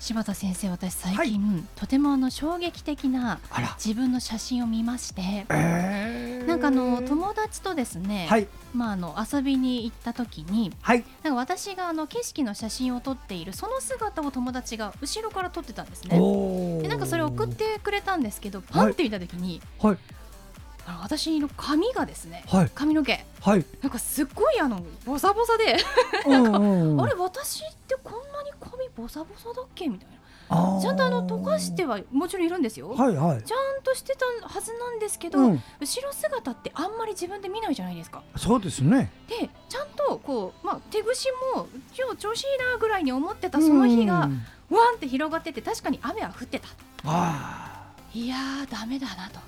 柴田先生私最近、はい、とてもあの衝撃的な自分の写真を見まして、えー、なんかあの友達とですね、はい、まああの遊びに行った時に、はい、なんか私があの景色の写真を撮っているその姿を友達が後ろから撮ってたんですね。でなんかそれを送ってくれたんですけどパンって見た時に、はい。あの私の髪がですね、はい、髪の毛、はい、なんかすっごいあのボサボサで なんかあれ私ってこんなに髪ボサボサだっけ？みたいな。ちゃんとあの溶かしてはもちろんいるんですよ、はいはい、ちゃんとしてたはずなんですけど、うん、後ろ姿ってあんまり自分で見ないじゃないですか。そうですね。でちゃんとこう、まあ、手ぐしも今日調子いいなぐらいに思ってたその日が、わん。って広がってて確かに雨は降ってたいやーだめだなと。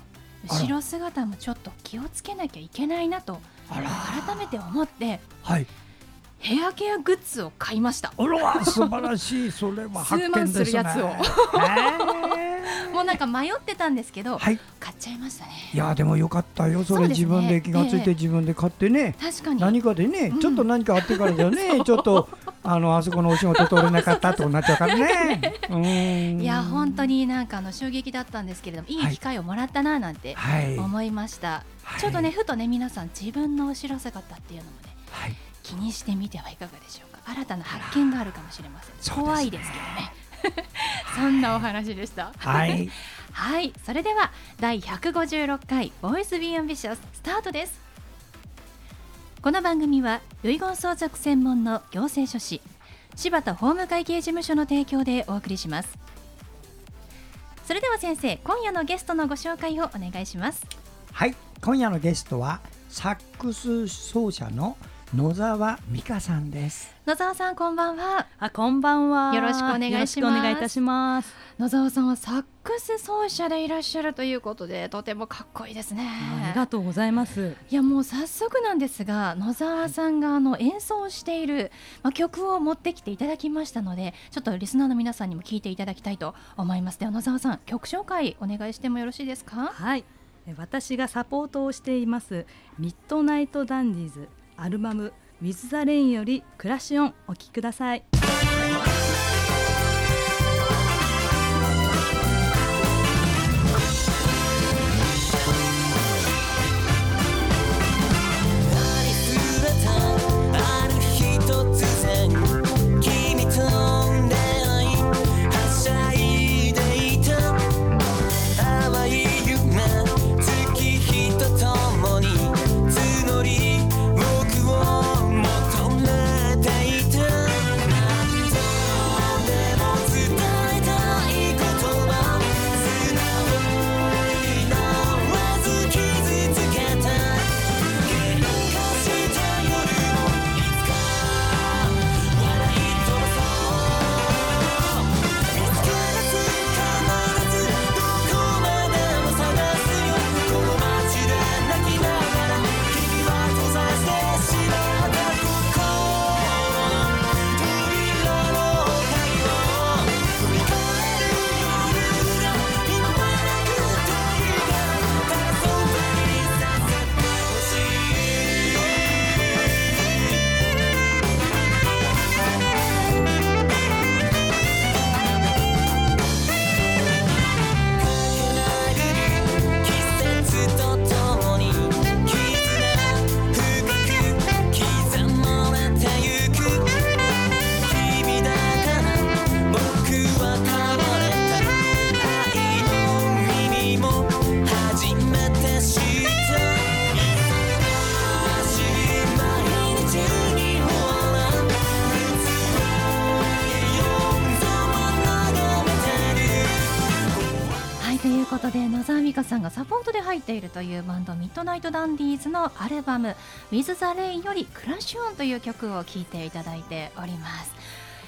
後ろ姿もちょっと気をつけなきゃいけないなと改めて思って、はい、ヘアケアグッズを買いました。あら素晴らしい。それは発見ですねするやつをもうなんか迷ってたんですけど、はい、買っちゃいましたね。いやでもよかったよ。それ、ね、自分で気がついて自分で買ってね、えー、確かに。何かでね、うん、ちょっと何かあってからじゃねちょっとあのあそこのお仕事取れなかったとなっちゃうからね。いや本当になんかあの衝撃だったんです。けれどもいい機会をもらったななんて思いました、はい、ちょっとねふとね皆さん自分の後ろ姿っていうのもね、はい。気にしてみてはいかがでしょうか？新たな発見があるかもしれません、ね、怖いですけどね。そんなお話でした。はい。はい。それでは第156回ボイスビーアンビシャススタートです。この番組は遺言相続専門の行政書士柴田法務会計事務所の提供でお送りします。それでは先生今夜のゲストのご紹介をお願いします。はい。今夜のゲストはサックス奏者の野沢美香さんです。野沢さんこんばんは。あこんばんは。よろしくお願いします。お願いいたします。野沢さんはサックス奏者でいらっしゃるということでとてもかっこいいですね。ありがとうございます。いやもう早速なんですが野沢さんがあの演奏している、まあ、曲を持ってきていただきましたのでちょっとリスナーの皆さんにも聞いていただきたいと思います。では野沢さん曲紹介お願いしてもよろしいですか？はい。私がサポートをしていますミッドナイトダンディーズアルバム「With the Rain」より「クラシオン」お聴きください。ことで野沢美香さんがサポートで入っているというバンドミッドナイトダンディーズのアルバム「With the Rain」より「クラッシュオン」という曲を聴いていただいております。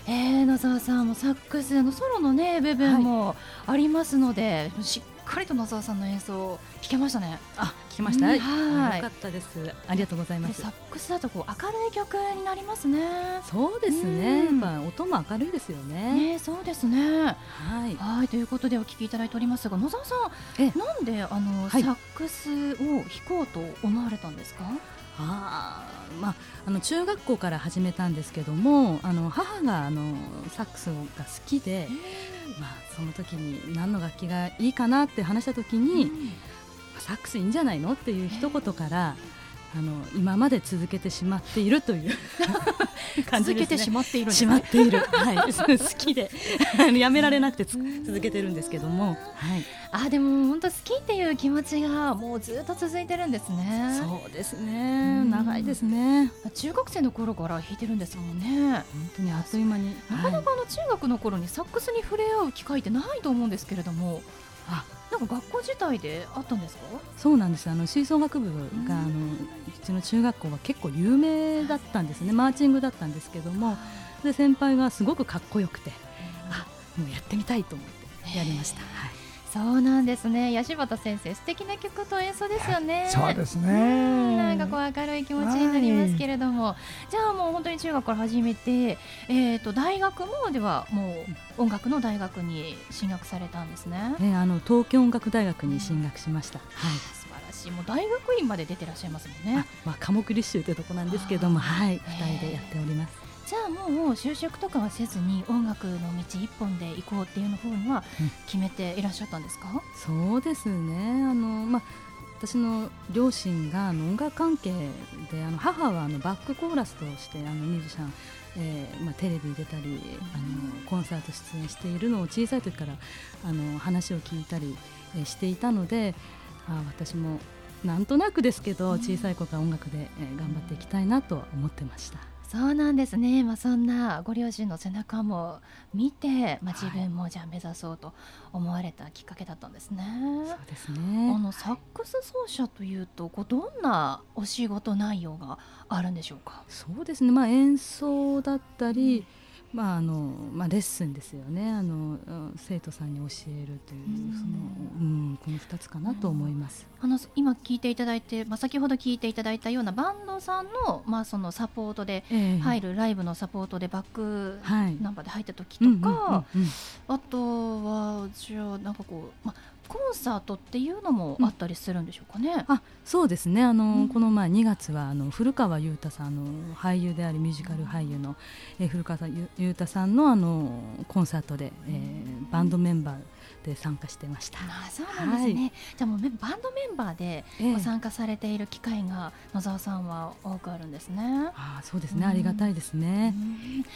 えー、野沢さんもサックスのソロのね部分もありますので、はい、しっかりと野沢さんの演奏を聴けましたね。あきました？はい。よかったです。ありがとうございます。サックスだとこう明るい曲になりますね。そうですね。やっぱ音も明るいですよね。ね、そうですね。はい。はいということでお聞きいただいておりますが、野沢さん、えなんであの、はい、サックスを弾こうと思われたんですか？あまあ、あの中学校から始めたんですけどもあの母があのサックスが好きで、まあ、その時に何の楽器がいいかなって話した時に、サックスいいんじゃないのっていう一言から、あの今まで続けてしまっているという 感じね、続けてしまっている、しまっている、はい、好きで。やめられなくて続けてるんですけども、はい、あでも本当好きっていう気持ちがもうずっと続いてるんですね。そうですね、長いですね。中学生の頃から弾いてるんですもんね。本当にあっという間に。なかなかあの中学の頃にサックスに触れ合う機会ってないと思うんですけれども。あなんか学校自体であったんですか？そうなんです。あの吹奏楽部が、あのうちの中学校は結構有名だったんですね。マーチングだったんですけどもで先輩がすごくかっこよくて、あもうやってみたいと思ってやりました。はいそうなんですね。八柴田先生、素敵な曲と演奏ですよね。そうですね。なんかこう明るい気持ちになりますけれども、じゃあもう本当に中学から始めて、えっ、ー、と大学もではもう音楽の大学に進学されたんですね。えー、あの東京音楽大学に進学しました。はい。素晴らしい。もう大学院まで出てらっしゃいますもんね。まあ科目立修というところなんですけども、はい、二人でやっております。じゃあもう就職とかはせずに音楽の道一本で行こうっていうの方には決めていらっしゃったんですか、うん、そうですね。あの、まあ、私の両親が音楽関係であの母はあのバックコーラスとしてあのミュージシャンえーまあ、テレビ出たりあのコンサート出演しているのを小さい時からあの話を聞いたり、えー、していたのであ私もなんとなくですけど小さい頃から音楽で、えー、頑張っていきたいなと思ってました。そうなんですね、まあ、そんなご両親の背中も見て、まあ、自分もじゃあ目指そうと思われたきっかけだったんですね。そうですね。あのサックス奏者というとこうどんなお仕事内容があるんでしょうか？そうですね、まあ、演奏だったり、うんまああのまあ、レッスンですよね。あの生徒さんに教えるというその、うん、この2つかなと思います、あの今聞いていただいて、まあ、先ほど聞いていただいたようなバンドさんの,、まあそのサポートで入る、ライブのサポートでバックナンバーで入った時とか、あとはじゃあなんかこう、まあ、コンサートっていうのもあったりするんでしょうかね。うん、あそうですね。あの、うん、この前2月はあの古川雄太さんの俳優でありミュージカル俳優の、えー、古川雄太さんのあのコンサートで、えー、バンドメンバーで参加してました。あそうなんですね、はい、じゃあもうバンドメンバーでご参加されている機会が野沢さんは多くあるんですね。あそうですね、ありがたいですね。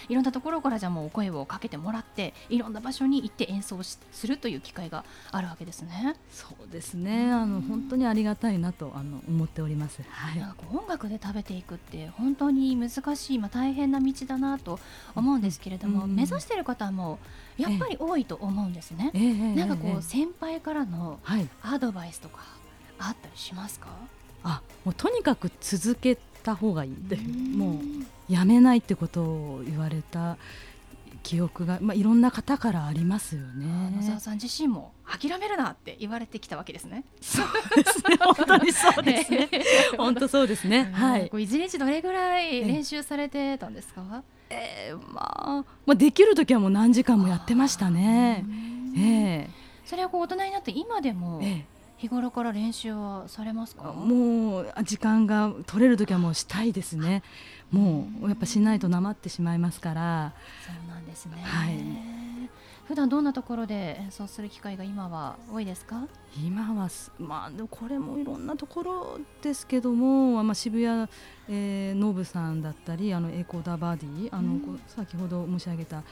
いろんなところからじゃもうお声をかけてもらっていろんな場所に行って演奏するという機会があるわけですね。そうですね。あの本当にありがたいなとあの思っております。はい、なんか音楽で食べていくって本当に難しい、まあ、大変な道だなと思うんですけれども、うん、目指している方もやっぱり多いと思うんですね。えー、なんかこう、先輩からのアドバイスとかあったりしますか、あもうとにかく続けた方がいいってもうやめないってことを言われた記憶が、まあ、いろんな方からありますよね野沢さん自身も諦めるなって言われてきたわけですね。そうですね 本当にそうですね本当そうですね。はい。一日どれぐらい練習されてたんですか？えー、まあ、まあ、できる時はもう何時間もやってましたね。ええー、それはこう大人になって今でも、日頃から練習はされますか？もう時間が取れる時はもうしたいですね。もうやっぱしないとなまってしまいますから。そうなんですね、はい、普段どんなところで演奏する機会が今は多いですか？今はまあでもこれもいろんなところですけども、まあ、渋谷、えー、ノブさんだったりあのエコーダバディあの、うん、先ほど申し上げた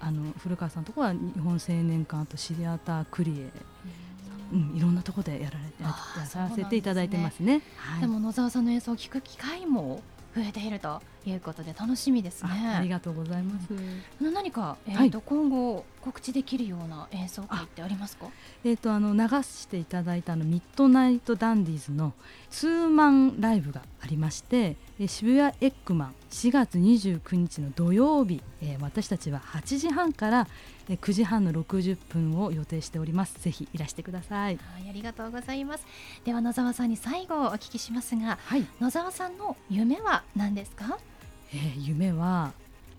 あの古川さんのところは日本青年館とシアタークリエ、うん、いろんなところでやられやらせていただいてますね。で、も野沢さんの演奏を聞く機会も増えているということで楽しみですね。ありがとうございます。何か、えーと、はい、今後告知できるような演奏会ってありますか？えっ、ー、とあの流していただいたのミッドナイトダンディーズのツーマンライブがありまして、えー、渋谷エッグマン4月29日の土曜日、えー、私たちは8時半から、えー、9時半の60分を予定しております。ぜひいらしてください。はい、ありがとうございます。では野沢さんに最後お聞きしますが、はい、野沢さんの夢は何ですか？えー、夢は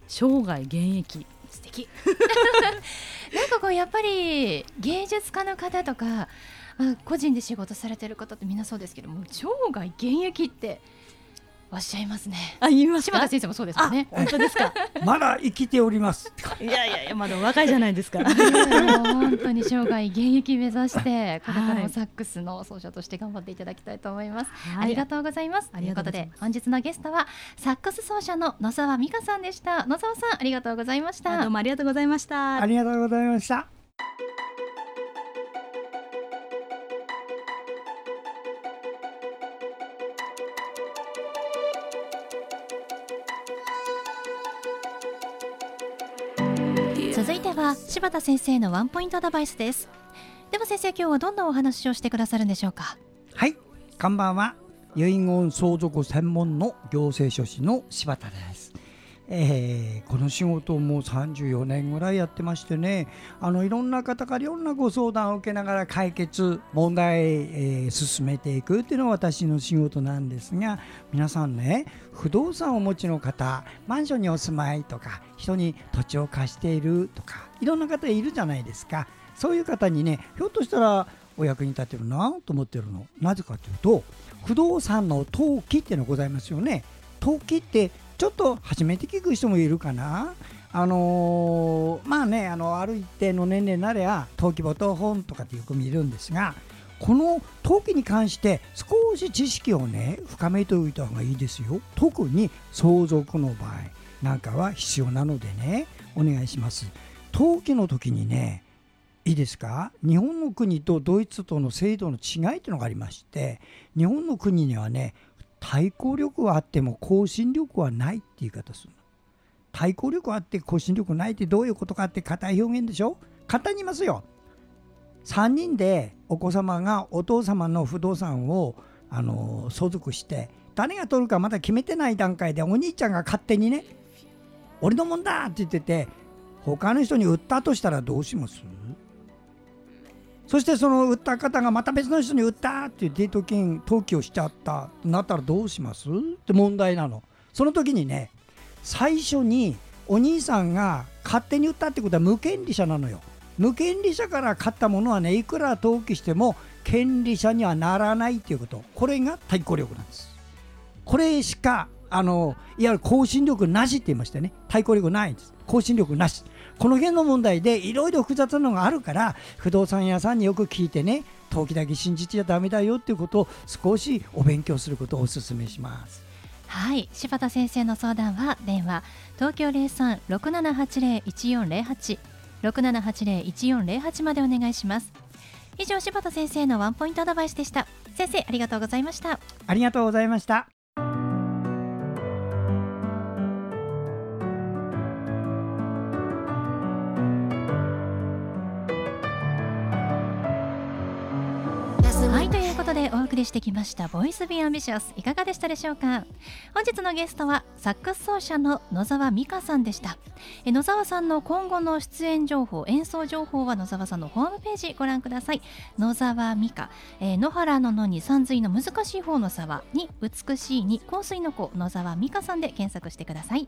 生涯現役。素敵。なんかこうやっぱり芸術家の方とか個人で仕事されてる方ってみんなそうですけども生涯現役っておっしゃいますね。あ、言います柴田先生もそうですね。本当ですか？まだ生きております。いやいやいや、まだ若いじゃないですか。本当に生涯現役目指して、これからもサックスの奏者として頑張っていただきたいと思います。はい、ありがとうございます。ということで、本日のゲストはサックス奏者の野沢美香さんでした。野沢さん、ありがとうございました。どうもありがとうございました。ありがとうございました。続いては柴田先生のワンポイントアドバイスです。では先生今日はどんなお話をしてくださるんでしょうか？はい。こんばんは。遺言相続専門の行政書士の柴田です。えー、この仕事をもう34年ぐらいやってましてねあのいろんな方からいろんなご相談を受けながら解決問題、えー、進めていくっていうのが私の仕事なんですが皆さんね不動産をお持ちの方マンションにお住まいとか人に土地を貸しているとかいろんな方いるじゃないですか。そういう方にねひょっとしたらお役に立てるなと思ってるの。なぜかというと不動産の登記っていうのがございますよね。登記ってちょっと初めて聞く人もいるかな。あのー、まあねあのある一定の年齢になれば登記簿と本とかってよく見るんですがこの登記に関して少し知識をね深めておいた方がいいですよ。特に相続の場合なんかは必要なのでねお願いします。登記の時にねいいですか？日本の国とドイツとの制度の違いというのがありまして日本の国にはね対抗力はあっても更新力はないって言い方するの。対抗力あって更新力ないってどういうことかって硬い表現でしょ？簡単に言いますよ。3人でお子様がお父様の不動産をあの相続して誰が取るかまだ決めてない段階でお兄ちゃんが勝手にね俺のもんだって言ってて他の人に売ったとしたらどうします？そしてその売った方がまた別の人に売ったっていうデート金登記をしちゃったっなったらどうします？って問題なの。その時にね最初にお兄さんが勝手に売ったってことは無権利者なのよ。無権利者から買ったものはねいくら登記しても権利者にはならないっていうこと。これが対抗力なんです。これしかあのいわゆる更新力なしって言いましたね。対抗力ないんです。更新力なし。この辺の問題でいろいろ複雑なのがあるから不動産屋さんによく聞いてね登記だけ信じちゃだめだよっていうことを少しお勉強することをお勧めします。はい。柴田先生の相談は電話。東京0367801408 6780-1408までお願いします。以上柴田先生のワンポイントアドバイスでした。先生ありがとうございました。ありがとうございましたりしてきましたボイスビーアンビシャスいかがでしたでしょうか？本日のゲストはサックス奏者の野沢美香さんでした。野沢さんの今後の出演情報演奏情報は野沢さんのホームページご覧ください。野沢美香、えー、野原の野に山水の難しい方の沢に美しいに香水の子野沢美香さんで検索してください。